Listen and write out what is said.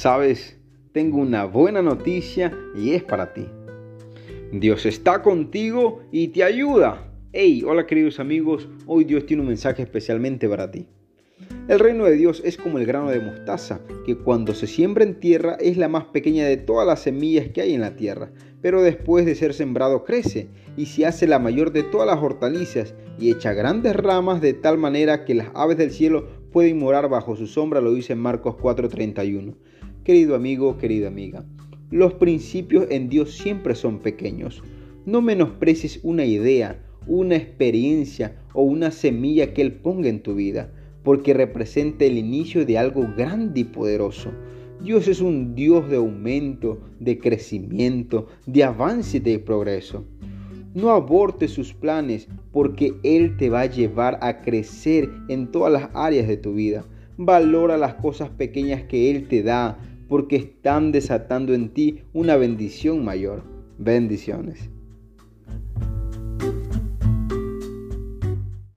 Sabes, tengo una buena noticia y es para ti. Dios está contigo y te ayuda. Hey, hola queridos amigos, hoy Dios tiene un mensaje especialmente para ti. El reino de Dios es como el grano de mostaza, que cuando se siembra en tierra es la más pequeña de todas las semillas que hay en la tierra, pero después de ser sembrado crece y se hace la mayor de todas las hortalizas y echa grandes ramas de tal manera que las aves del cielo pueden morar bajo su sombra, lo dice Marcos 4:31. Querido amigo, querida amiga, los principios en Dios siempre son pequeños. No menosprecies una idea, una experiencia o una semilla que Él ponga en tu vida porque representa el inicio de algo grande y poderoso. Dios es un Dios de aumento, de crecimiento, de avance y de progreso. No abortes sus planes porque Él te va a llevar a crecer en todas las áreas de tu vida. Valora las cosas pequeñas que Él te da porque están desatando en ti una bendición mayor. Bendiciones.